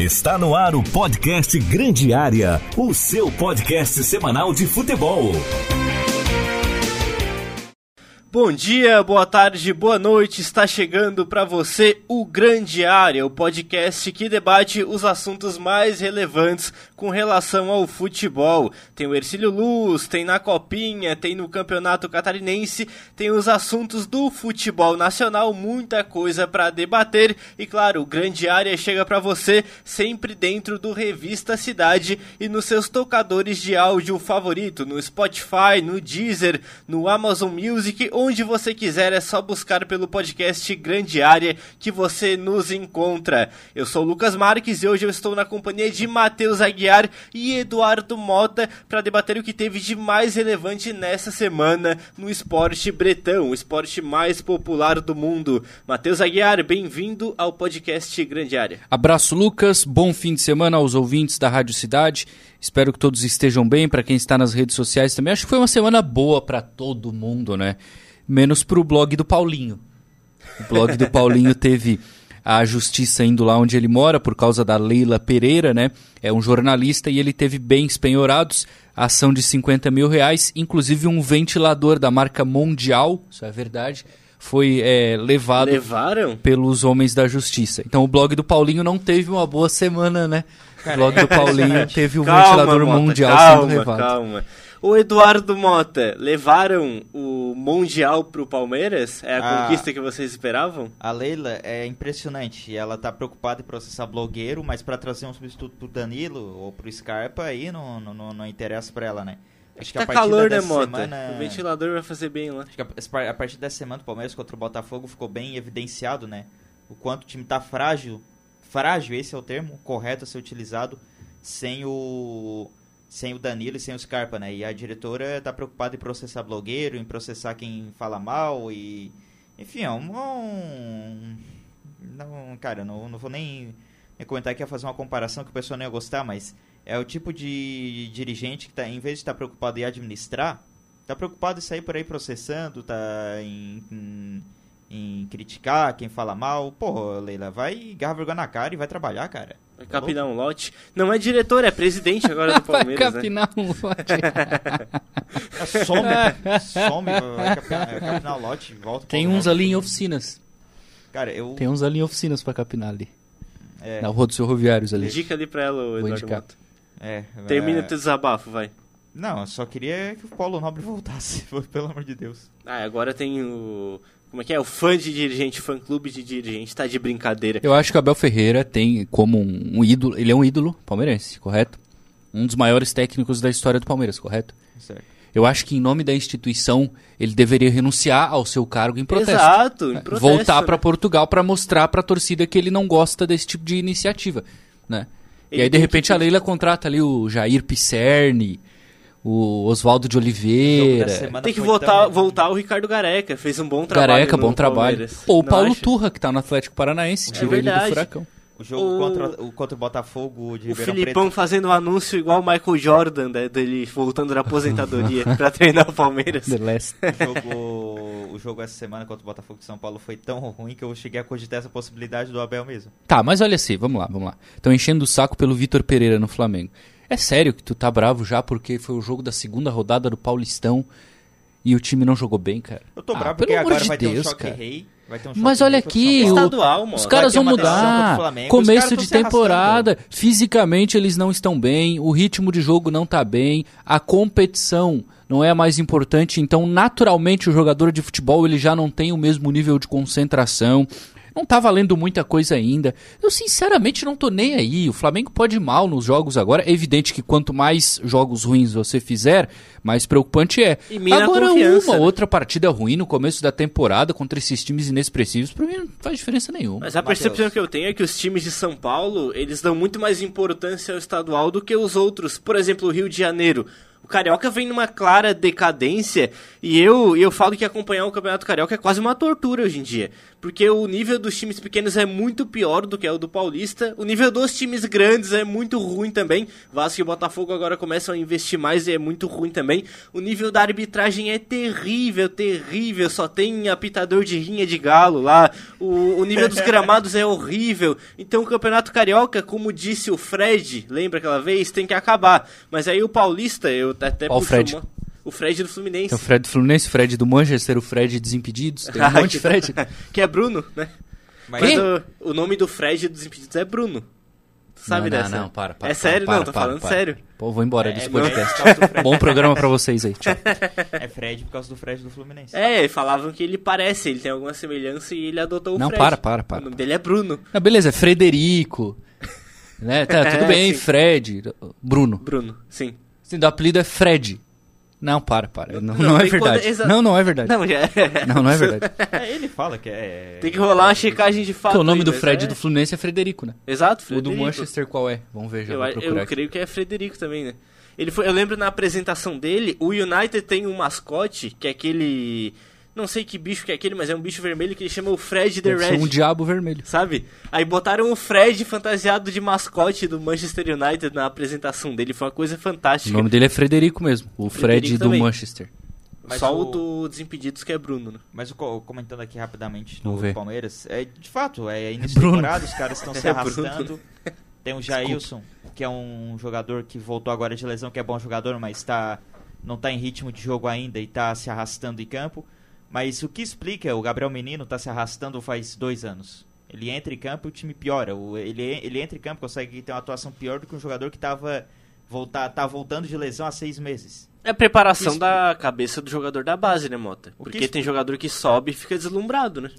Está no ar o podcast Grande Área, o seu podcast semanal de futebol. Bom dia, boa tarde, boa noite. Está chegando para você o Grande Área, o podcast que debate os assuntos mais relevantes com relação ao futebol. Tem o Ercílio Luz, tem na Copinha, tem no Campeonato Catarinense, tem os assuntos do futebol nacional, muita coisa para debater. E claro, o Grande Área chega para você sempre dentro do Revista Cidade e nos seus tocadores de áudio favorito, no Spotify, no Deezer, no Amazon Music onde você quiser, é só buscar pelo podcast Grande Área que você nos encontra. Eu sou o Lucas Marques e hoje eu estou na companhia de Matheus Aguiar e Eduardo Mota para debater o que teve de mais relevante nessa semana no esporte bretão, o esporte mais popular do mundo. Matheus Aguiar, bem-vindo ao podcast Grande Área. Abraço, Lucas. Bom fim de semana aos ouvintes da Rádio Cidade. Espero que todos estejam bem. Para quem está nas redes sociais também, acho que foi uma semana boa para todo mundo, né? Menos pro blog do Paulinho. O blog do Paulinho teve a justiça indo lá onde ele mora por causa da Leila Pereira, né? É um jornalista e ele teve bens penhorados, ação de 50 mil reais, inclusive um ventilador da marca Mundial, isso é verdade, foi é, levado Levaram? pelos homens da justiça. Então o blog do Paulinho não teve uma boa semana, né? O blog do Paulinho teve o calma, ventilador Mota, mundial calma, sendo levado. Calma, O Eduardo Mota, levaram o Mundial pro Palmeiras? É a Ah. conquista que vocês esperavam? A Leila é impressionante. Ela tá preocupada em processar blogueiro, mas pra trazer um substituto pro Danilo ou pro Scarpa aí não, não, não, interessa pra ela, né? Acho Tá a partir calor, né, Mota? semana- O ventilador vai fazer bem lá. Acho que a, a partir dessa semana o Palmeiras contra o Botafogo ficou bem evidenciado, né? O quanto o time tá frágil. Frágil, esse é o termo correto a ser utilizado sem o sem o Danilo e sem o Scarpa, né? E a diretora tá preocupada em processar blogueiro, em processar quem fala mal e enfim, é um, um- não, cara, não, não vou nem, nem comentar que ia fazer uma comparação que o pessoal não ia gostar, mas é o tipo de dirigente que tá, em vez de estar preocupado em administrar, tá preocupado em sair por aí processando, tá em, em, em criticar quem fala mal. Pô, Leila, vai garra vergonha na cara e vai trabalhar, cara. Vai Tá capinar um lote. Não é diretor, é presidente agora do Vai Palmeiras, né? capinar um lote. Some, some, vai capinar, vai capinar o lote, volta Tem uns ali em oficinas. Cara, eu... Tem uns ali em oficinas pra capinar ali. É, Na rua dos ferroviários ali. Indica ali pra ela, o Eduardo. Mota. é, Termina é, o teu desabafo, vai. Não, eu só queria que o Paulo Nobre voltasse, pelo amor de Deus. Ah, agora tem o... Como é que é? O fã de dirigente, fã clube de dirigente, tá de brincadeira. Eu acho que o Abel Ferreira tem como um, um ídolo. Ele é um ídolo palmeirense, correto? Um dos maiores técnicos da história do Palmeiras, correto? Certo. Eu acho que em nome da instituição ele deveria renunciar ao seu cargo em protesto. Exato, em né? protesto, Voltar né? pra Portugal pra mostrar pra torcida que ele não gosta desse tipo de iniciativa, né? Ele e aí de repente que- a Leila contrata ali o Jair Pisserni, o Oswaldo de Oliveira, Tem que voltar, tão- voltar o Ricardo Gareca, fez um bom trabalho. Gareca, bom trabalho. Palmeiras. Ou o Paulo acha? Turra, que tá no Atlético Paranaense, tirou ele do furacão. O jogo O- Contra, o, contra o Botafogo de O Ribeirão Filipão Preto. fazendo um anúncio igual o Michael Jordan, né, dele voltando da aposentadoria pra treinar o Palmeiras. The Last. O jogo, o jogo essa semana contra o Botafogo de São Paulo foi tão ruim que eu cheguei a cogitar essa possibilidade do Abel mesmo. Tá, mas olha assim, vamos lá, vamos lá. Estão enchendo o saco pelo Vitor Pereira no Flamengo. É sério que tu tá bravo já porque foi o jogo da segunda rodada do Paulistão e o time não jogou bem, cara? Eu tô Ah, bravo pelo porque amor agora de vai ter um Deus, choque cara. rei. Vai ter um choque Mas olha aqui, o-. Estadual, mano. os caras vão mudar. Começo de temporada, fisicamente eles não estão bem, o ritmo de jogo não tá bem, a competição não é a mais importante, então naturalmente o jogador de futebol ele já não tem o mesmo nível de concentração. Não tá valendo muita coisa ainda. Eu sinceramente não tô nem aí. O Flamengo pode ir mal nos jogos agora. É evidente que quanto mais jogos ruins você fizer, mais preocupante é. E agora uma né? outra partida ruim no começo da temporada contra esses times inexpressivos, pra mim não faz diferença nenhuma. Mas a Matheus. percepção que eu tenho é que os times de São Paulo, eles dão muito mais importância ao estadual do que os outros. Por exemplo, o Rio de Janeiro. O Carioca vem numa clara decadência e eu, e eu falo que acompanhar o Campeonato Carioca é quase uma tortura hoje em dia. Porque o nível dos times pequenos é muito pior do que é o do Paulista. O nível dos times grandes é muito ruim também. Vasco e Botafogo agora começam a investir mais e é muito ruim também. O nível da arbitragem é terrível, terrível. Só tem apitador de rinha de galo lá. O, o nível dos gramados é horrível. Então o Campeonato Carioca, como disse o Fred, lembra aquela vez, tem que acabar. Mas aí o Paulista, eu até Ó o Fred. uma- o Fred do Fluminense. Tem o Fred do Fluminense, o Fred do Manchester, o Fred Desimpedidos. Tem um monte de Fred. que é Bruno, né? Mas o, o nome do Fred dos Impedidos é Bruno. Tu sabe não, dessa? Não, não, para, para. É sério? para, não, tô para, falando para. sério. Pô, vou embora É, desse é podcast. Fred. Bom programa pra vocês aí. Tchau. é Fred por causa do Fred do Fluminense. É, falavam que ele parece, ele tem alguma semelhança e ele adotou o Não, Fred. para, para, para. O nome dele é Bruno. Não, beleza, é Frederico. Né? Tá, tudo É, bem, sim. Fred. Bruno. Bruno, sim. Sim, do apelido é Fred. Não, para, para. Não, Não, não é verdade. exa- Não, não é verdade. Não, já é. Não, não é verdade. É, ele fala que é. Tem que rolar uma checagem de fato. Porque o nome aí, do Fred é- do Fluminense é Frederico, né? Exato, O Frederico. do Manchester qual é? Vamos ver, já Eu, vou eu aqui. creio que é Frederico também, né? Ele foi, eu lembro na apresentação dele, o United tem um mascote, que é aquele... Não sei que bicho que é aquele, mas é um bicho vermelho que ele chama o Fred the Deve Red. um diabo vermelho. Sabe? Aí botaram o Fred fantasiado de mascote do Manchester United na apresentação dele. Foi uma coisa O fantástica. nome dele é Frederico mesmo. O Frederico Fred do também. Manchester. Mas Só o... o- do Desimpedidos que é Bruno, né? Mas o co- comentando aqui rapidamente do. Palmeiras, é, de fato, é início Bruno. temporada, os caras estão se É Bruno. arrastando. Tem o Jailson, que é um jogador que voltou agora de lesão, que é bom jogador, mas tá, não tá em ritmo de jogo ainda e tá se arrastando em campo. Mas o que explica, o Gabriel Menino tá se arrastando faz dois anos. Ele entra em campo e o time piora. Ele, ele entra em campo consegue ter uma atuação pior do que um jogador que tava, voltar, tá voltando de lesão há seis meses. É a preparação da cabeça do jogador da base, né, Mota? Porque tem jogador que sobe e fica deslumbrado, né?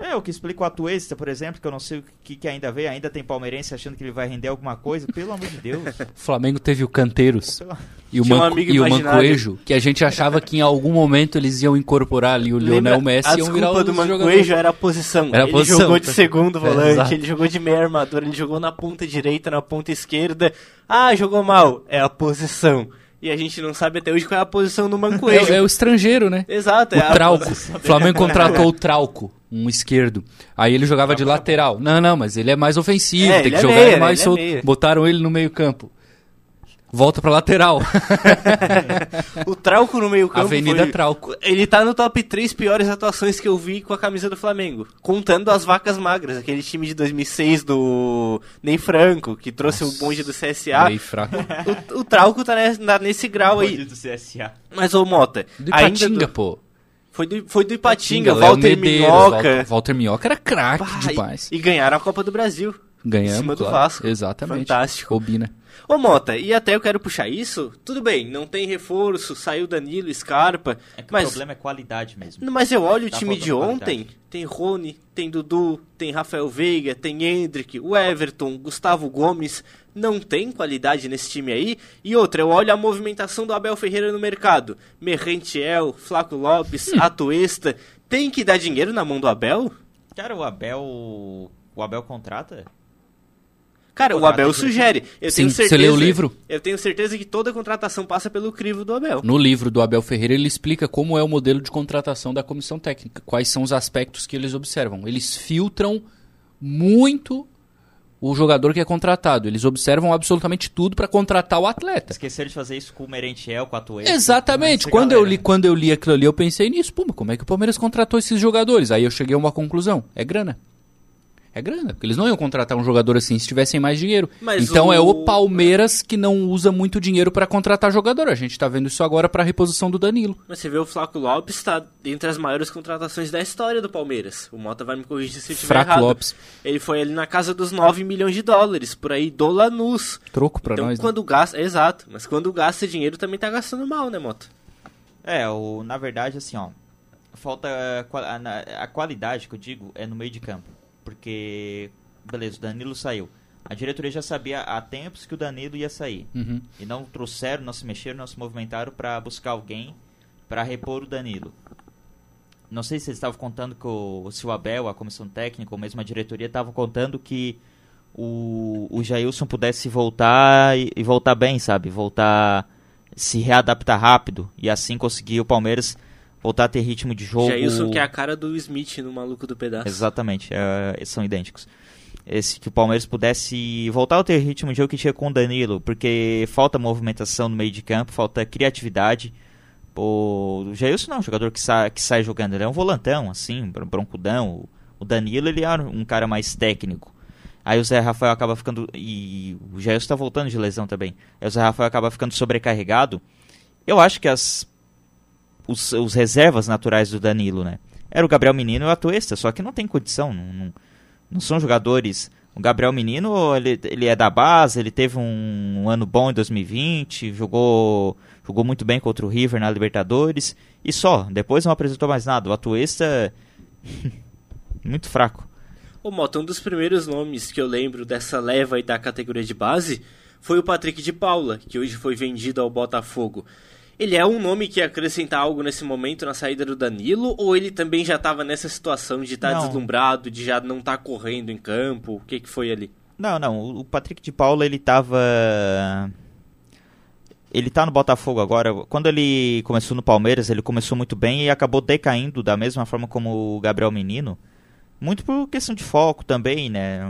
É, o que explica o Atuesta, por exemplo, que eu não sei o que, que ainda veio, ainda tem palmeirense achando que ele vai render alguma coisa, pelo amor de Deus. O Flamengo teve o Canteiros Pelo- e o, Tinha um Manco, amigo e o. Mancoejo, que a gente achava que em algum momento eles iam incorporar ali o Lionel Lembra? Messi a desculpa do Mancoejo era a posição. Era a ele posição, jogou de segundo É, volante, exato. ele jogou de meia armadura, ele jogou na ponta direita, na ponta esquerda. Ah, jogou mal. É a posição. E a gente não sabe até hoje qual é a posição do Mancoejo. É, é o estrangeiro, né? Exato, O é Trauco. O. Flamengo contratou o Trauco, um esquerdo. Aí ele jogava de lateral. Não, não, mas ele é mais ofensivo, É, tem que é jogar meia, ele né? mais é solto. meia. Botaram ele no meio-campo. Volta pra lateral. O Trauco no meio campo Avenida foi- Trauco. Ele tá no top 3 piores atuações que eu vi com a camisa do Flamengo. Contando as vacas magras, aquele time de 2006 do Ney Franco, que trouxe o bonde do CSA. Meio fraco. O, o Trauco tá nesse, tá nesse grau aí. do CSA. Mas, ô Mota, Do ainda Ipatinga, do- pô. Foi do, foi do Ipatinga, Léo Walter Medeiros, Minhoca. Walter, Walter Minhoca era craque demais. E, e ganharam a Copa do Brasil. Ganhamos, em cima do claro. Vasco. Exatamente. Fantástico. Obina. Ô Mota, e até eu quero puxar isso, tudo bem, não tem reforço, saiu Danilo, Scarpa, É que mas, o problema é qualidade mesmo. mas eu olho o Tá time de ontem, qualidade. tem Rony, tem Dudu, tem Rafael Veiga, tem Hendrick, o Everton, Gustavo Gomes, não tem qualidade nesse time aí. E outra, eu olho a movimentação do Abel Ferreira no mercado, Merrentiel, Flaco Lopes, Hum. Atuesta, tem que dar dinheiro na mão do Abel? Cara, o Abel. O Abel contrata? Cara, o Abel sugere. Eu Sim, tenho você certeza, leu o livro? Eu tenho certeza que toda contratação passa pelo crivo do Abel. No livro do Abel Ferreira, ele explica como é o modelo de contratação da comissão técnica, quais são os aspectos que eles observam. Eles filtram muito o jogador que é contratado. Eles observam absolutamente tudo para contratar o atleta. Esqueceram de fazer isso com o Merentiel, com a Atuesta. Exatamente. Quando eu, li, quando eu li aquilo ali, eu pensei nisso. Pô, mas como é que o Palmeiras contratou esses jogadores? Aí eu cheguei a uma conclusão. É grana. É grana. Porque eles não iam contratar um jogador assim se tivessem mais dinheiro. Mas então o- é o Palmeiras que não usa muito dinheiro para contratar jogador. A gente tá vendo isso agora para reposição do Danilo. Mas você vê o Flaco Lopes tá entre as maiores contratações da história do Palmeiras. O Mota vai me corrigir se eu estiver Fraco errado. Lopes. Ele foi ali na casa dos 9 milhões de dólares, por aí, do Lanús. Troco pra então, nós. né? quando gasta... Exato, mas quando gasta dinheiro também tá gastando mal, né, Mota? É, o, na verdade, assim, ó. Falta. a qua- A, a qualidade que eu digo é no meio de campo. Porque. Beleza, o Danilo saiu. A diretoria já sabia há tempos que o Danilo ia sair. Uhum. E não trouxeram, não se mexeram, não se movimentaram pra buscar alguém pra repor o Danilo. Não sei se vocês estavam contando que o, se o Abel, a comissão técnica, ou mesmo a diretoria, estavam contando que o, o Jailson pudesse voltar e, e voltar bem, sabe? Voltar, se readaptar rápido e assim conseguir o Palmeiras voltar a ter ritmo de jogo. Jailson que é a cara do Smith no Maluco do Pedaço. Exatamente, é, são idênticos. Esse, que o Palmeiras pudesse voltar a ter ritmo de jogo que tinha com o Danilo, porque falta movimentação no meio de campo, falta criatividade. O Jailson não é um jogador que sai, que sai jogando, ele é um volantão, assim, broncudão. O Danilo ele é um cara mais técnico. Aí o Zé Rafael acaba ficando. E o Jailson está voltando de lesão também. Aí o Zé Rafael acaba ficando sobrecarregado. Eu acho que as. Os, os reservas naturais do Danilo, né? Era o Gabriel Menino e o Atuesta, só que não tem condição. Não, não, não são jogadores. O Gabriel Menino, ele, ele é da base, ele teve um, um ano bom em 2020, jogou jogou muito bem contra o River na Libertadores e só, depois não apresentou mais nada. O Atuesta muito fraco. Ô Mota, um dos primeiros nomes que eu lembro dessa leva aí da categoria de base foi o Patrick de Paula, que hoje foi vendido ao Botafogo. Ele é um nome que acrescenta algo nesse momento na saída do Danilo, ou ele também já estava nessa situação de estar tá deslumbrado, de já não estar tá correndo em campo? O que, que foi ali? Não, não. O Patrick de Paula, ele estava ele tá no Botafogo agora. Quando ele começou no Palmeiras, ele começou muito bem e acabou decaindo da mesma forma como o Gabriel Menino. Muito por questão de foco também, né?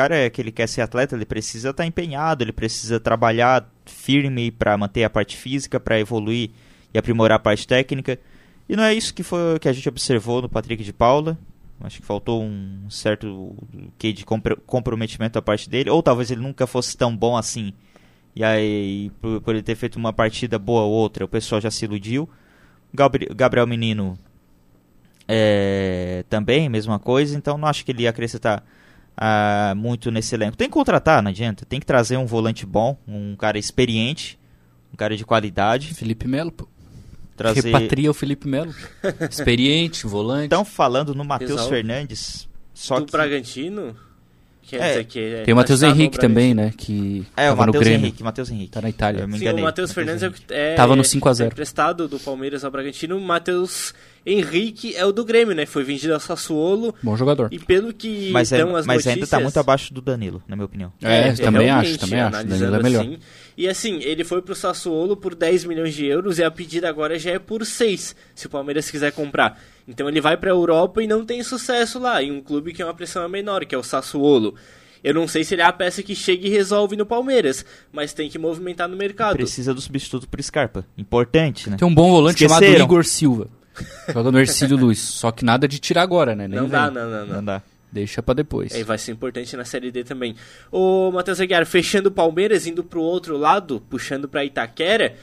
Cara é que ele quer ser atleta, ele precisa estar tá empenhado, ele precisa trabalhar firme para manter a parte física, para evoluir e aprimorar a parte técnica. E não é isso que foi que a gente observou no Patrick de Paula. Acho que faltou um certo que de comprometimento da parte dele, ou talvez ele nunca fosse tão bom assim e aí, por, por, ele ter feito uma partida boa ou outra, o pessoal já se iludiu. Gabriel, Gabriel Menino é, também, mesma coisa. Então, não acho que ele ia acrescentar ah, muito nesse elenco. Tem que contratar, não adianta. Tem que trazer um volante bom, um cara experiente, um cara de qualidade. Felipe Melo, pô. Trazer... Repatria o Felipe Melo. Experiente, volante. Estão falando no Matheus Fernandes. Só do que... Bragantino? É, que é, Tem o Matheus Henrique também, né? Que é, o Matheus Henrique, Matheus Henrique. Tá na Itália. Sim, o Matheus Fernandes é, é, Tava no 5x0. É emprestado do Palmeiras ao Bragantino. O Matheus Henrique é o do Grêmio, né? Foi vendido ao Sassuolo. Bom jogador. E pelo que mas, é, as mas notícias... ainda tá muito abaixo do Danilo, na minha opinião. É, é também acho, também acho. Danilo é melhor. Assim, e assim, ele foi pro Sassuolo por 10 milhões de euros e a pedida agora já é por 6, se o Palmeiras quiser comprar. Então ele vai pra Europa e não tem sucesso lá, em um clube que é uma pressão menor, que é o Sassuolo. Eu não sei se ele é a peça que chega e resolve no Palmeiras, mas tem que movimentar no mercado. Precisa do substituto por Scarpa. Importante, né? Tem um bom volante Esqueceram. chamado Igor Silva. Joga no Ercílio Luiz. Só que nada de tirar agora, né? Nem não dá, não, não, não. Não dá. Deixa para depois. É, vai ser importante na Série D também. O Matheus Aguiar, fechando o Palmeiras, indo pro outro lado, puxando para Itaquera.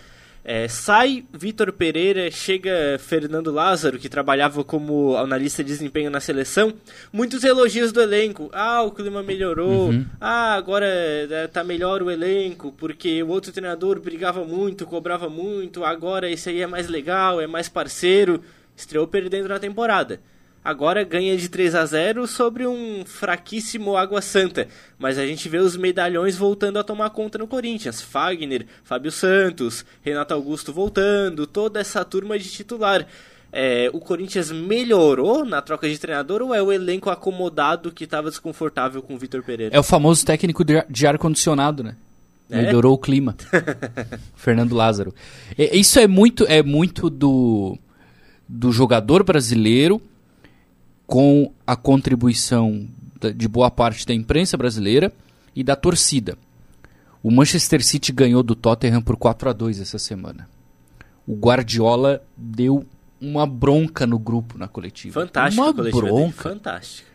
É, sai Vitor Pereira, chega Fernando Lázaro, que trabalhava como analista de desempenho na seleção. Muitos elogios do elenco. Ah, o clima melhorou. Uhum. Ah, agora é, tá melhor o elenco, porque o outro treinador brigava muito, cobrava muito. Agora esse aí é mais legal, é mais parceiro. Estreou perdendo na temporada agora ganha de 3 a 0 sobre um fraquíssimo Água Santa. Mas a gente vê os medalhões voltando a tomar conta no Corinthians. Fagner, Fábio Santos, Renato Augusto voltando, toda essa turma de titular. É, o Corinthians melhorou na troca de treinador ou é o elenco acomodado que estava desconfortável com o Vitor Pereira? É o famoso técnico de ar-condicionado, né? É? Melhorou o clima. Fernando Lázaro. Isso é muito, é muito do, do jogador brasileiro com a contribuição de boa parte da imprensa brasileira e da torcida. O Manchester City ganhou do Tottenham por 4 a 2 essa semana. O Guardiola deu uma bronca no grupo na coletiva. Fantástico, uma coletiva bronca. Fantástico.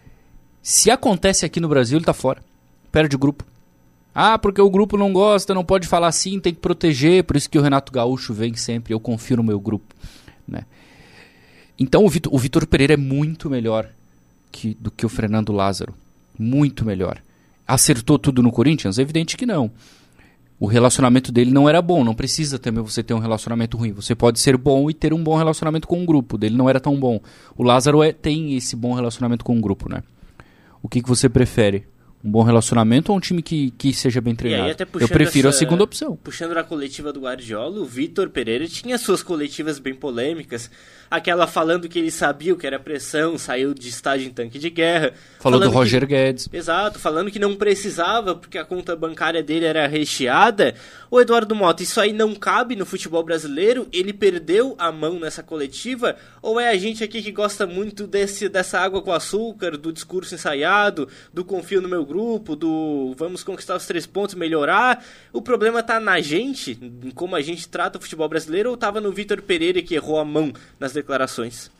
Se acontece aqui no Brasil, ele tá fora. Perde o grupo. Ah, porque o grupo não gosta, não pode falar assim, tem que proteger, por isso que o Renato Gaúcho vem sempre, eu confio no meu grupo, né? Então o Vitor, Pereira é muito melhor que, do que o Fernando Lázaro. Muito melhor. Acertou tudo no Corinthians? É evidente que não. O relacionamento dele não era bom. Não precisa também você ter um relacionamento ruim. Você pode ser bom e ter um bom relacionamento com um grupo. Dele não era tão bom. O Lázaro é, tem esse bom relacionamento com um grupo, né? O que, que você prefere? Um bom relacionamento ou um time que, que seja bem treinado? até Eu prefiro essa- a segunda opção. Puxando na coletiva do Guardiola, o Vitor Pereira tinha suas coletivas bem polêmicas. Aquela falando que ele sabia o que era pressão, saiu de estágio em tanque de guerra. Falou do falando que- Roger Guedes. Exato, falando que não precisava porque a conta bancária dele era recheada. O Eduardo Mota, isso aí não cabe no futebol brasileiro? Ele perdeu a mão nessa coletiva? Ou é a gente aqui que gosta muito desse, dessa água com açúcar, do discurso ensaiado, do confio no meu grupo, do vamos conquistar os três pontos, melhorar? O problema tá na gente, em como a gente trata o futebol brasileiro, ou tava no Vitor Pereira que errou a mão nas declarações?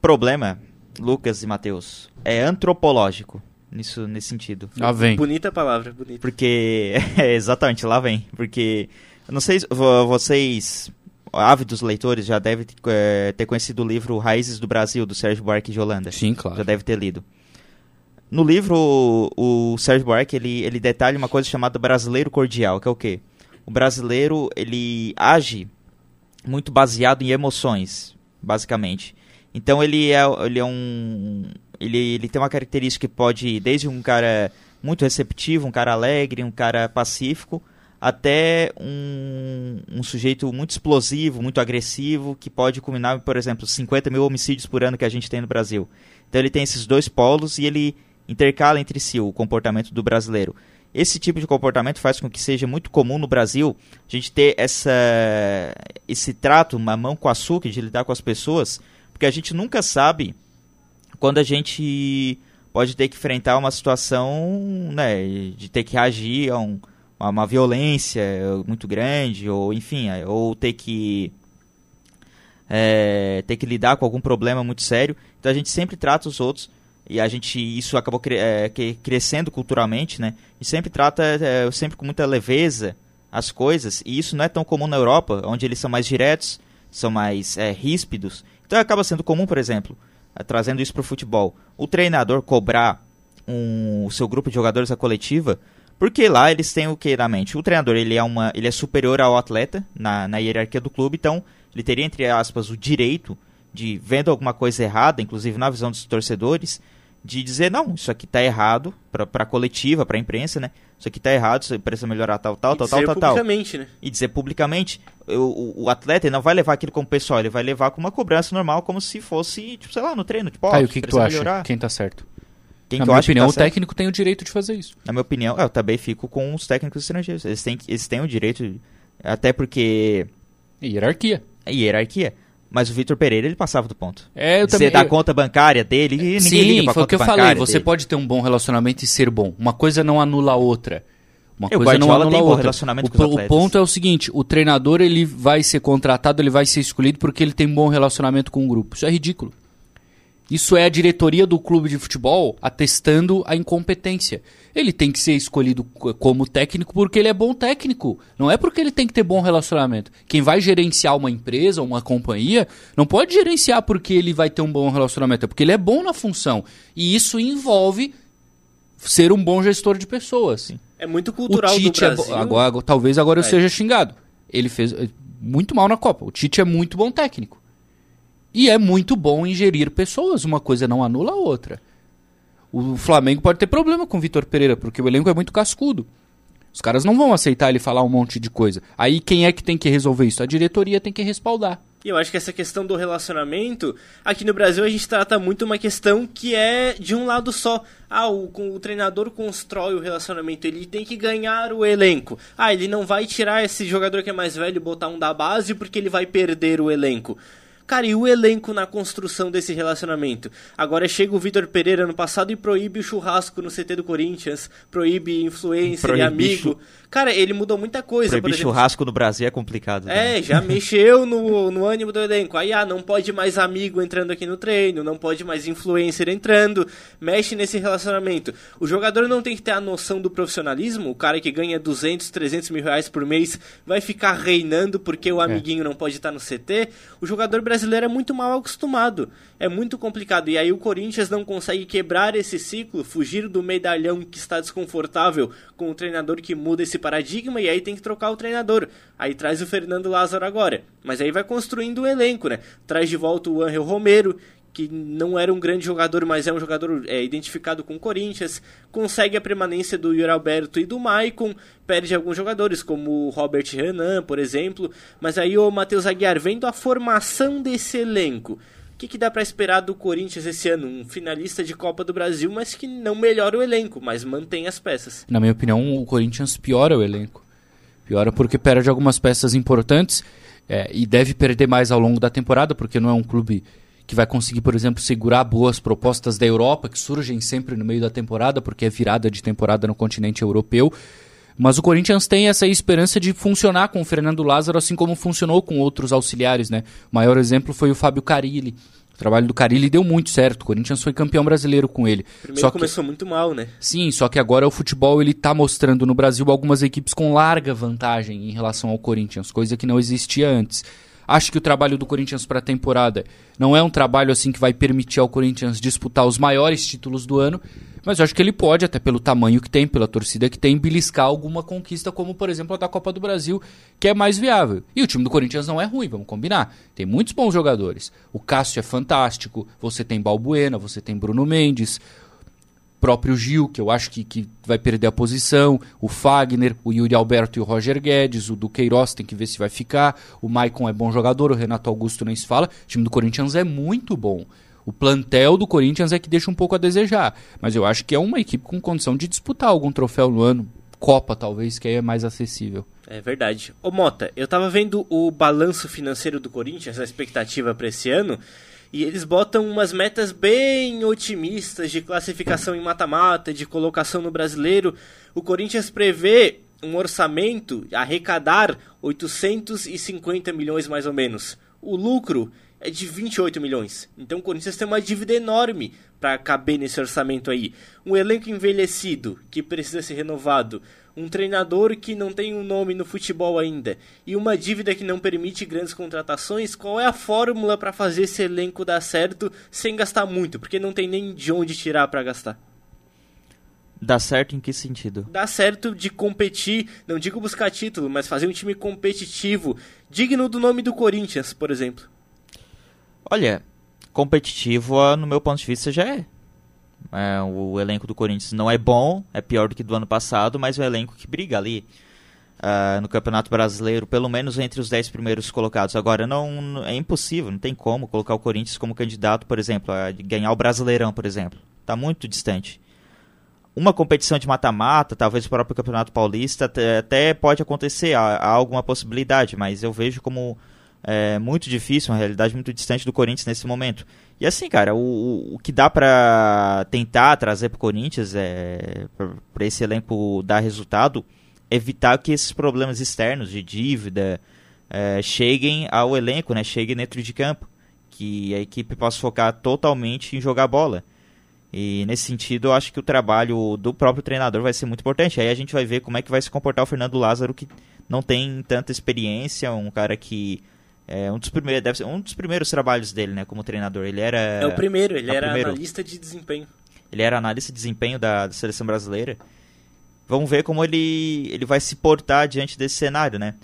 Problema, Lucas e Matheus, é antropológico nisso, nesse sentido. Lá vem. Bonita palavra, bonita. Porque. é, exatamente, lá vem. Porque. Não sei se vo- vocês, ávidos leitores, já devem eh, ter conhecido o livro Raízes do Brasil, do Sérgio Buarque de Holanda. Sim, Já claro. deve ter lido. No livro, o, o Sérgio Buarque, ele, ele detalha uma coisa chamada brasileiro cordial, que é o quê? O brasileiro, ele age muito baseado em emoções, basicamente. Então ele é, ele é um... Ele, ele tem uma característica que pode desde um cara muito receptivo, um cara alegre, um cara pacífico, até um, um sujeito muito explosivo, muito agressivo, que pode culminar, por exemplo, 50 mil homicídios por ano que a gente tem no Brasil. Então ele tem esses dois polos e ele intercala entre si o comportamento do brasileiro. Esse tipo de comportamento faz com que seja muito comum no Brasil a gente ter essa, esse trato, uma mão com açúcar de lidar com as pessoas, porque a gente nunca sabe quando a gente pode ter que enfrentar uma situação né, de ter que reagir a, um, a uma violência muito grande, ou enfim, ou ter que é, ter que lidar com algum problema muito sério. Então a gente sempre trata os outros e a gente isso acabou cre é, crescendo culturalmente, né? E sempre trata é, sempre com muita leveza as coisas. E isso não é tão comum na Europa, onde eles são mais diretos, são mais é, ríspidos. Então acaba sendo comum, por exemplo, trazendo isso para o futebol, o treinador cobrar um, o seu grupo de jogadores a coletiva, porque lá eles têm o que na mente? O treinador ele é, uma, ele é superior ao atleta na, na hierarquia do clube, então ele teria, entre aspas, o direito de, vendo alguma coisa errada, inclusive na visão dos torcedores, de dizer, não, isso aqui tá errado, para a coletiva, para a imprensa, né? Isso aqui tá errado, isso precisa melhorar tal, tal, E tal, tal, dizer tal, publicamente, né? e dizer publicamente, o, o, o atleta não vai levar aquilo como pessoal, ele vai levar com uma cobrança normal, como se fosse, tipo, sei lá, no treino. Tipo, ó, Tá, o que, que tu acha? melhorar. Quem tá certo? Quem Na que eu minha que opinião, tá o certo? técnico tem o direito de fazer isso. Na minha opinião, eu também fico com os técnicos estrangeiros. Eles têm, eles têm o direito, até porque E hierarquia. é hierarquia. Mas o Vitor Pereira, ele passava do ponto. É, eu Você também. dá eu- conta bancária dele e ninguém Sim, liga pra foi o que eu falei. Você dele. pode ter um bom relacionamento e ser bom. Uma coisa não anula a outra. Uma E o coisa não anula a outra. relacionamento o, o ponto é o seguinte: o treinador ele vai ser contratado, ele vai ser escolhido porque ele tem um bom relacionamento com o grupo. Isso é ridículo. Isso é a diretoria do clube de futebol atestando a incompetência. Ele tem que ser escolhido co- como técnico porque ele é bom técnico. Não é porque ele tem que ter bom relacionamento. Quem vai gerenciar uma empresa, uma companhia, não pode gerenciar porque ele vai ter um bom relacionamento. É porque ele é bom na função. E isso envolve ser um bom gestor de pessoas. É muito cultural o Tite é bo- agora, talvez agora eu É. seja xingado. Ele fez eh, muito mal na Copa. O Tite é muito bom técnico. E é muito bom em gerir pessoas. Uma coisa não anula a outra. O Flamengo pode ter problema com o Vitor Pereira, porque o elenco é muito cascudo. Os caras não vão aceitar ele falar um monte de coisa. Aí quem é que tem que resolver isso? A diretoria tem que respaldar. E eu acho que essa questão do relacionamento, aqui no Brasil a gente trata muito uma questão que é de um lado só. Ah, o, o treinador constrói o relacionamento, ele tem que ganhar o elenco. Ah, ele não vai tirar esse jogador que é mais velho e botar um da base porque ele vai perder o elenco. Cara, e o elenco na construção desse relacionamento? Agora chega o Vitor Pereira no passado e proíbe o churrasco no CT do Corinthians, proíbe influencer e amigo. Cara, ele mudou muita coisa, Proibir churrasco no Brasil é complicado. né? É, já mexeu no, no ânimo do elenco. Aí, ah, não pode mais amigo entrando aqui no treino, não pode mais influencer entrando, mexe nesse relacionamento. O jogador não tem que ter a noção do profissionalismo, o cara que ganha 200, 300 mil reais por mês vai ficar reinando porque o amiguinho não pode estar no CT. O jogador brasileiro é muito mal acostumado, é muito complicado. E aí o Corinthians não consegue quebrar esse ciclo, fugir do medalhão que está desconfortável com o treinador que muda esse paradigma e aí tem que trocar o treinador. Aí traz o Fernando Lázaro agora. Mas aí vai construindo o elenco, né? Traz de volta o Angel Romero, que não era um grande jogador, mas é um jogador é, identificado com o Corinthians, consegue a permanência do Yuri Alberto e do Maicon, perde alguns jogadores, como o Robert Renan, por exemplo, mas aí o Matheus Aguiar, vendo a formação desse elenco, o que, que dá para esperar do Corinthians esse ano? Um finalista de Copa do Brasil, mas que não melhora o elenco, mas mantém as peças. Na minha opinião, o Corinthians piora o elenco. Piora porque perde algumas peças importantes é, e deve perder mais ao longo da temporada, porque não é um clube que vai conseguir, por exemplo, segurar boas propostas da Europa, que surgem sempre no meio da temporada, porque é virada de temporada no continente europeu. Mas o Corinthians tem essa esperança de funcionar com o Fernando Lázaro, assim como funcionou com outros auxiliares, né? O maior exemplo foi o Fábio Carilli. O trabalho do Carilli deu muito certo. O Corinthians foi campeão brasileiro com ele. Primeiro só que... começou muito mal, né? Sim, só que agora o futebol ele tá mostrando no Brasil algumas equipes com larga vantagem em relação ao Corinthians, coisa que não existia antes. Acho que o trabalho do Corinthians para a temporada não é um trabalho assim que vai permitir ao Corinthians disputar os maiores títulos do ano, mas eu acho que ele pode, até pelo tamanho que tem, pela torcida que tem, beliscar alguma conquista, como por exemplo a da Copa do Brasil, que é mais viável. E o time do Corinthians não é ruim, vamos combinar. Tem muitos bons jogadores. O Cássio é fantástico, você tem Balbuena, você tem Bruno Mendes, próprio Gil, que eu acho que, que vai perder a posição, o Fagner, o Yuri Alberto e o Roger Guedes, o do Queiroz tem que ver se vai ficar, o Maicon é bom jogador, o Renato Augusto nem se fala, o time do Corinthians é muito bom. O plantel do Corinthians é que deixa um pouco a desejar, mas eu acho que é uma equipe com condição de disputar algum troféu no ano, Copa talvez, que aí é mais acessível. É verdade. Ô Mota, eu tava vendo o balanço financeiro do Corinthians, a expectativa para esse ano, e eles botam umas metas bem otimistas de classificação em mata-mata, de colocação no brasileiro. O Corinthians prevê um orçamento arrecadar 850 milhões mais ou menos. O lucro é de 28 milhões. Então o Corinthians tem uma dívida enorme para caber nesse orçamento aí. Um elenco envelhecido que precisa ser renovado um treinador que não tem um nome no futebol ainda e uma dívida que não permite grandes contratações, qual é a fórmula para fazer esse elenco dar certo sem gastar muito? Porque não tem nem de onde tirar para gastar. Dá certo em que sentido? Dá certo de competir, não digo buscar título, mas fazer um time competitivo, digno do nome do Corinthians, por exemplo. Olha, competitivo, no meu ponto de vista, já é. É, o elenco do Corinthians não é bom, é pior do que do ano passado, mas é um elenco que briga ali uh, no Campeonato Brasileiro, pelo menos entre os 10 primeiros colocados. Agora, não é impossível, não tem como colocar o Corinthians como candidato, por exemplo, a ganhar o Brasileirão, por exemplo. Está muito distante. Uma competição de mata-mata, talvez o próprio Campeonato Paulista, até pode acontecer, há, há alguma possibilidade, mas eu vejo como é, muito difícil, uma realidade muito distante do Corinthians nesse momento. E assim, cara, o, o que dá para tentar trazer pro Corinthians, é, para esse elenco dar resultado, evitar que esses problemas externos de dívida é, cheguem ao elenco, né? Cheguem dentro de campo. Que a equipe possa focar totalmente em jogar bola. E nesse sentido, eu acho que o trabalho do próprio treinador vai ser muito importante. Aí a gente vai ver como é que vai se comportar o Fernando Lázaro, que não tem tanta experiência, um cara que é um dos primeiros, deve ser um dos primeiros trabalhos dele, né, como treinador. Ele era É o primeiro, ele é era primeiro. analista de desempenho. Ele era analista de desempenho da, da, seleção brasileira. Vamos ver como ele ele vai se portar diante desse cenário, né?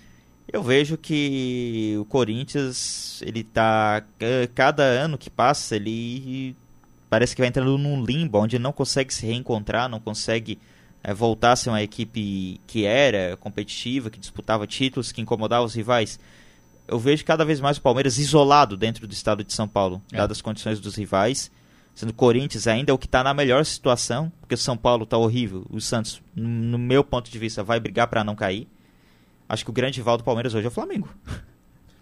Eu vejo que o Corinthians, ele tá cada ano que passa, ele parece que vai entrando num limbo onde não consegue se reencontrar, não consegue é, voltar a ser uma equipe que era competitiva, que disputava títulos, que incomodava os rivais eu vejo cada vez mais o Palmeiras isolado dentro do estado de São Paulo, é. dadas as condições dos rivais. Sendo o Corinthians ainda é o que está na melhor situação, porque o São Paulo está horrível. O Santos, no meu ponto de vista, vai brigar para não cair. Acho que o grande rival do Palmeiras hoje é o Flamengo.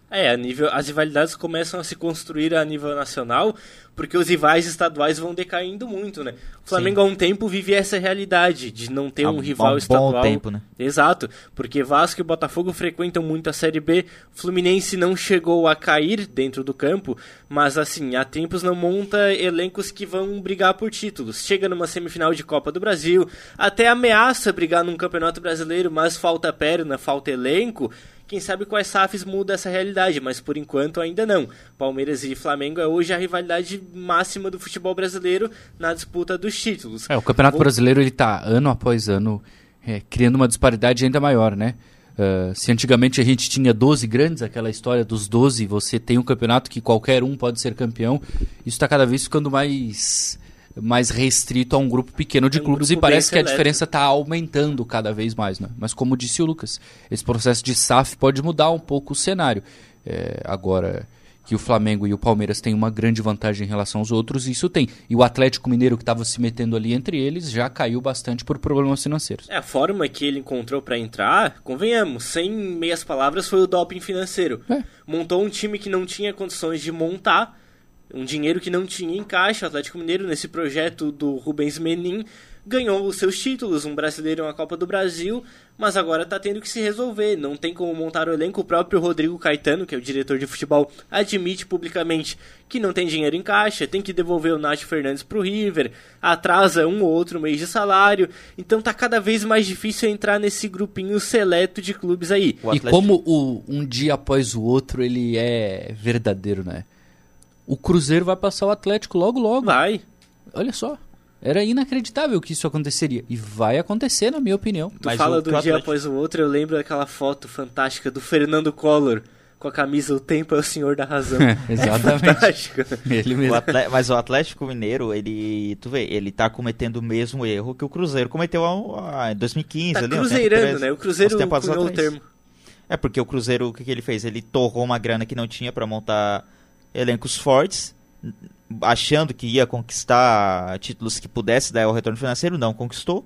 É, a nível, as rivalidades começam a se construir a nível nacional, porque os rivais estaduais vão decaindo muito, né? O Flamengo Sim. há um tempo vive essa realidade de não ter há um rival um estadual. Bom tempo, né? Exato, porque Vasco e Botafogo frequentam muito a Série B. Fluminense não chegou a cair dentro do campo, mas assim, há tempos não monta elencos que vão brigar por títulos. Chega numa semifinal de Copa do Brasil, até ameaça brigar num Campeonato Brasileiro, mas falta perna, falta elenco. Quem sabe com as SAFs muda essa realidade, mas por enquanto ainda não. Palmeiras e Flamengo é hoje a rivalidade máxima do futebol brasileiro na disputa dos títulos. É, o Campeonato o... Brasileiro ele tá ano após ano é, criando uma disparidade ainda maior, né? Uh, se antigamente a gente tinha 12 grandes, aquela história dos 12, você tem um campeonato que qualquer um pode ser campeão, isso está cada vez ficando mais mais restrito a um grupo pequeno de é um clubes e parece que a diferença está aumentando cada vez mais, né? Mas como disse o Lucas, esse processo de SAF pode mudar um pouco o cenário. É, agora, que o Flamengo e o Palmeiras têm uma grande vantagem em relação aos outros, isso tem. E o Atlético Mineiro, que estava se metendo ali entre eles, já caiu bastante por problemas financeiros. É, a forma que ele encontrou para entrar, convenhamos, sem meias palavras, foi o doping financeiro. É. Montou um time que não tinha condições de montar, um dinheiro que não tinha em caixa. O Atlético Mineiro, nesse projeto do Rubens Menin, ganhou os seus títulos, um brasileiro e uma Copa do Brasil, mas agora está tendo que se resolver. Não tem como montar o elenco. O próprio Rodrigo Caetano, que é o diretor de futebol, admite publicamente que não tem dinheiro em caixa, tem que devolver o Nath Fernandes para o River, atrasa um ou outro mês de salário. Então tá cada vez mais difícil entrar nesse grupinho seleto de clubes aí. E como o, um dia após o outro ele é verdadeiro, né? O Cruzeiro vai passar o Atlético logo logo. Vai. Olha só. Era inacreditável que isso aconteceria. E vai acontecer, na minha opinião. Tu Mas fala do dia Atlético... após o outro, eu lembro daquela foto fantástica do Fernando Collor com a camisa O Tempo é o Senhor da Razão. Exatamente. É fantástico. Ele mesmo. O Atle... Mas o Atlético Mineiro, ele. Tu vê, ele tá cometendo o mesmo erro que o Cruzeiro cometeu em 2015. Tá ali, cruzeirando, né? O Cruzeiro cunhou o termo. É, porque o Cruzeiro, o que, que ele fez? Ele torrou uma grana que não tinha para montar elencos fortes achando que ia conquistar títulos que pudesse dar o retorno financeiro, não conquistou.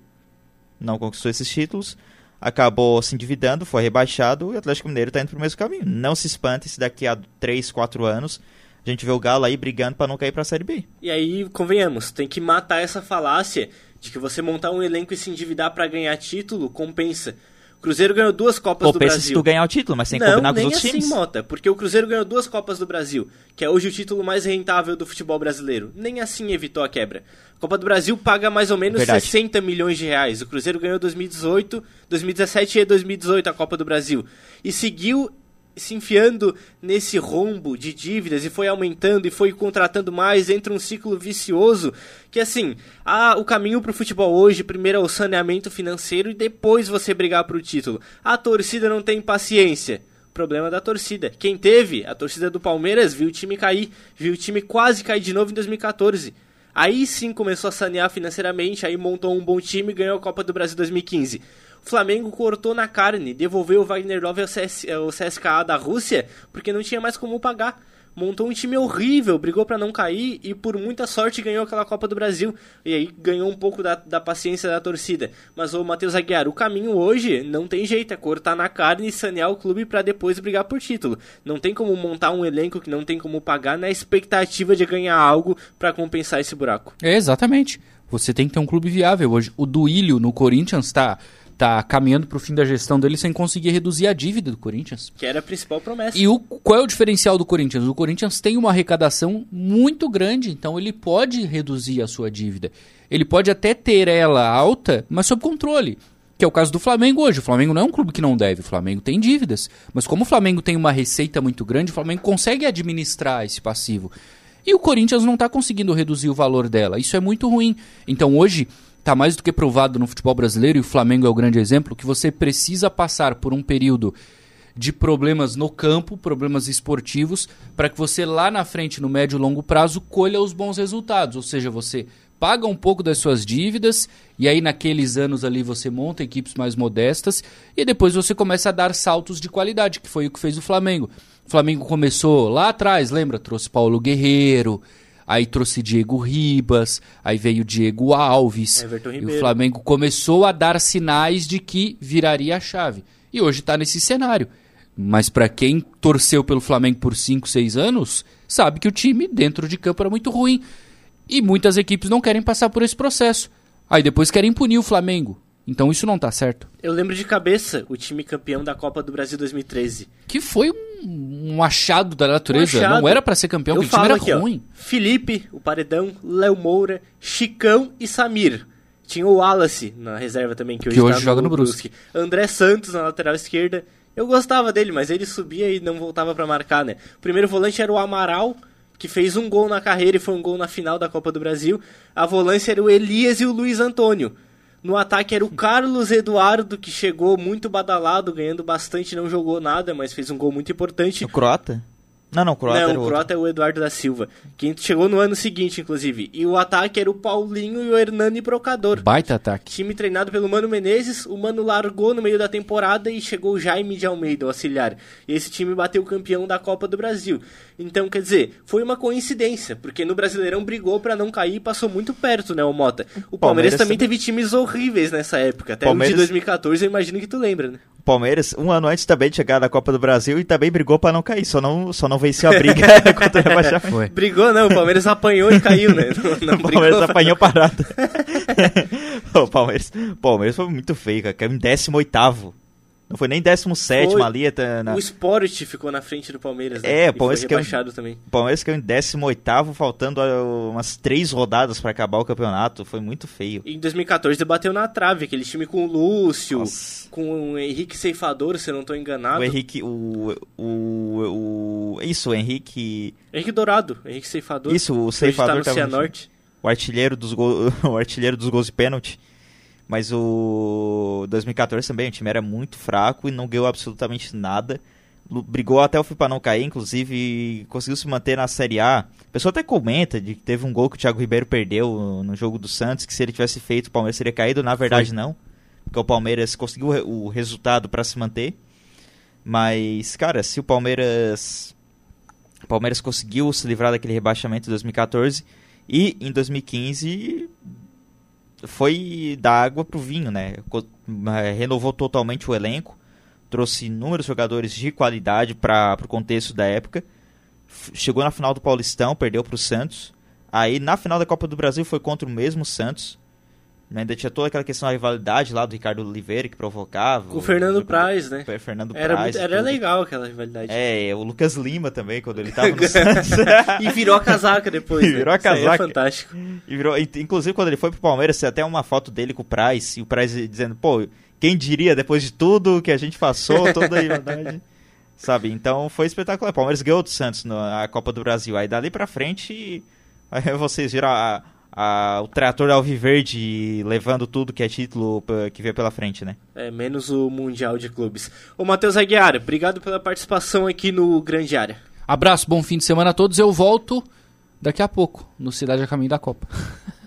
Não conquistou esses títulos. Acabou se endividando, foi rebaixado e o Atlético Mineiro está indo para o mesmo caminho. Não se espante se daqui a 3, 4 anos a gente vê o Galo aí brigando para não cair para a Série B. E aí, convenhamos, tem que matar essa falácia de que você montar um elenco e se endividar para ganhar título compensa. Cruzeiro ganhou duas Copas Pô, do Brasil. se tu ganhar o título, mas sem não, combinar com os outros assim, times. Mota, porque o Cruzeiro ganhou duas Copas do Brasil, que é hoje o título mais rentável do futebol brasileiro. Nem assim evitou a quebra. A Copa do Brasil paga mais ou menos Verdade. 60 milhões de reais. O Cruzeiro ganhou 2018, 2017 e 2018 a Copa do Brasil. E seguiu se enfiando nesse rombo de dívidas e foi aumentando e foi contratando mais, entra um ciclo vicioso que assim, o caminho para o futebol hoje primeiro é o saneamento financeiro e depois você brigar para o título. A torcida não tem paciência. Problema da torcida. Quem teve, a torcida do Palmeiras, viu o time cair, viu o time quase cair de novo em 2014. Aí sim começou a sanear financeiramente, aí montou um bom time e ganhou a Copa do Brasil 2015. Flamengo cortou na carne, devolveu o Wagner Love ao, CS, ao CSKA da Rússia porque não tinha mais como pagar. Montou um time horrível, brigou para não cair e por muita sorte ganhou aquela Copa do Brasil. E aí ganhou um pouco da, da paciência da torcida. Mas o Matheus Aguiar, o caminho hoje não tem jeito, é cortar na carne e sanear o clube para depois brigar por título. Não tem como montar um elenco que não tem como pagar na expectativa de ganhar algo para compensar esse buraco. É, exatamente. Você tem que ter um clube viável hoje. O Duílio no Corinthians está tá caminhando para o fim da gestão dele sem conseguir reduzir a dívida do Corinthians. Que era a principal promessa. E o, qual é o diferencial do Corinthians? O Corinthians tem uma arrecadação muito grande, então ele pode reduzir a sua dívida. Ele pode até ter ela alta, mas sob controle. Que é o caso do Flamengo hoje. O Flamengo não é um clube que não deve, o Flamengo tem dívidas. Mas como o Flamengo tem uma receita muito grande, o Flamengo consegue administrar esse passivo. E o Corinthians não está conseguindo reduzir o valor dela. Isso é muito ruim. Então hoje Está mais do que provado no futebol brasileiro, e o Flamengo é o grande exemplo, que você precisa passar por um período de problemas no campo, problemas esportivos, para que você lá na frente, no médio e longo prazo, colha os bons resultados. Ou seja, você paga um pouco das suas dívidas, e aí naqueles anos ali você monta equipes mais modestas, e depois você começa a dar saltos de qualidade, que foi o que fez o Flamengo. O Flamengo começou lá atrás, lembra? Trouxe Paulo Guerreiro, aí trouxe Diego Ribas, aí veio Diego Alves. e o Flamengo começou a dar sinais de que viraria a chave. E hoje está nesse cenário. Mas para quem torceu pelo Flamengo por 5, 6 anos, sabe que o time dentro de campo era muito ruim. E muitas equipes não querem passar por esse processo. Aí depois querem punir o Flamengo. Então isso não tá certo. Eu lembro de cabeça o time campeão da Copa do Brasil 2013. Que foi um, um achado da natureza. Um achado. Não era para ser campeão, o time era aqui, ruim. Ó, Felipe, o Paredão, Léo Moura, Chicão e Samir. Tinha o Wallace na reserva também, que hoje, que hoje tá joga no, no Brusque. Brusque. André Santos na lateral esquerda. Eu gostava dele, mas ele subia e não voltava para marcar, né? O primeiro volante era o Amaral, que fez um gol na carreira e foi um gol na final da Copa do Brasil. A volância era o Elias e o Luiz Antônio. No ataque era o Carlos Eduardo, que chegou muito badalado, ganhando bastante, não jogou nada, mas fez um gol muito importante. O Croata? Não, não, o Croata não, era o o Croata é o Eduardo da Silva, que chegou no ano seguinte, inclusive. E o ataque era o Paulinho e o Hernani Procador. Baita ataque. Time treinado pelo Mano Menezes, o Mano largou no meio da temporada e chegou o Jaime de Almeida, o auxiliar. E esse time bateu o campeão da Copa do Brasil. Então, quer dizer, foi uma coincidência, porque no Brasileirão brigou pra não cair e passou muito perto, né, o Mota? O Palmeiras, Palmeiras também teve times horríveis nessa época, até o Palmeiras- de 2014, eu imagino que tu lembra, né? O Palmeiras, um ano antes também de chegar na Copa do Brasil e também brigou pra não cair, só não, só não venceu a briga contra o rebaixamento. Foi. Brigou não, o Palmeiras apanhou e caiu, né? Não, não O Palmeiras brigou. apanhou parado. o Palmeiras, o Palmeiras foi muito feio, cara. Caiu em 18 Não foi nem 17 Foi. ali. tá na- O Sport ficou na frente do Palmeiras, né? É, o Palmeiras que é um- também. O Palmeiras caiu em 18 faltando ah, umas três rodadas pra acabar o campeonato. Foi muito feio. Em 2014 bateu na trave, aquele time com o Lúcio, Nossa. com o Henrique Ceifador, se eu não tô enganado. O Henrique, o, o, o. Isso, o Henrique. Henrique Dourado, Henrique Ceifador. Isso, o que hoje ceifador tá no. Cianorte. o artilheiro dos gols, o artilheiro dos gols de pênalti. Mas o 2014 também, o time era muito fraco e não ganhou absolutamente nada. Brigou até o fim para não cair, inclusive conseguiu se manter na Série A. O pessoal até comenta de que teve um gol que o Thiago Ribeiro perdeu no jogo do Santos, que se ele tivesse feito o Palmeiras teria caído. Na verdade, não. Porque o Palmeiras conseguiu o resultado para se manter. Mas, cara, se o Palmeiras. O Palmeiras conseguiu se livrar daquele rebaixamento em 2014 e em 2015 foi da água pro vinho, né? Eh, Renovou totalmente o elenco, trouxe inúmeros jogadores de qualidade para o contexto da época. Chegou na final do Paulistão, perdeu pro Santos. Aí na final da Copa do Brasil foi contra o mesmo Santos. Né? Ainda tinha toda aquela questão da rivalidade lá do Ricardo Oliveira que provocava. Com o Fernando jogador- Praz, né? Fer- Fernando Era, Praz. muito- e era legal aquela rivalidade. É, o Lucas Lima também, quando ele tava no Santos. e virou a casaca depois. né? Virou a aí casaca. É fantástico. E virou- in- inclusive, quando ele foi pro Palmeiras, tem até uma foto dele com o Price, e o Price dizendo, pô, quem diria, depois de tudo que a gente passou, toda a verdade. Sabe? Então foi espetacular. O Palmeiras ganhou do Santos na Copa do Brasil. Aí dali pra frente, aí vocês viram a- a- o trator Alviverde levando tudo que é título que veio pela frente, né? É, menos o Mundial de Clubes. Ô, Matheus Aguiar, obrigado pela participação aqui no Grande Área. Abraço, bom fim de semana a todos. Eu volto daqui a pouco, no Cidade a Caminho da Copa.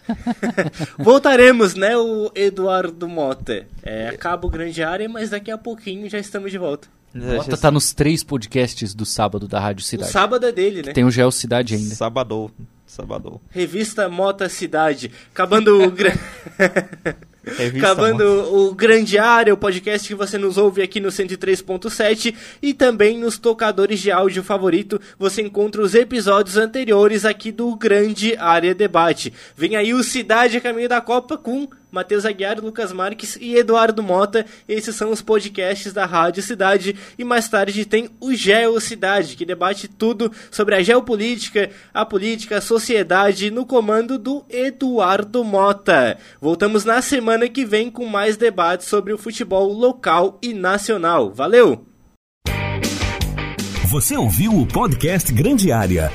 Voltaremos, né, o Eduardo Mota. É, acaba o Grande Área, mas daqui a pouquinho já estamos de volta. Mota tá nos três podcasts do sábado da Rádio O Cidade. sábado é dele, né? Tem o Geo Cidade ainda. Sabadou. Sabadou. Revista Mota Cidade. Acabando o. gra- Acabando o Grande Área, o podcast que você nos ouve aqui no 103.7 e também nos tocadores de áudio favorito, você encontra os episódios anteriores aqui do Grande Área Debate. Vem aí o Cidade a Caminho da Copa com Matheus Aguiar, Lucas Marques e Eduardo Mota. Esses são os podcasts da Rádio Cidade. E mais tarde tem o Geo Cidade, que debate tudo sobre a geopolítica, a política, a sociedade, no comando do Eduardo Mota. Voltamos na semana que vem com mais debates sobre o futebol local e nacional. Valeu! Você ouviu o podcast Grande Área.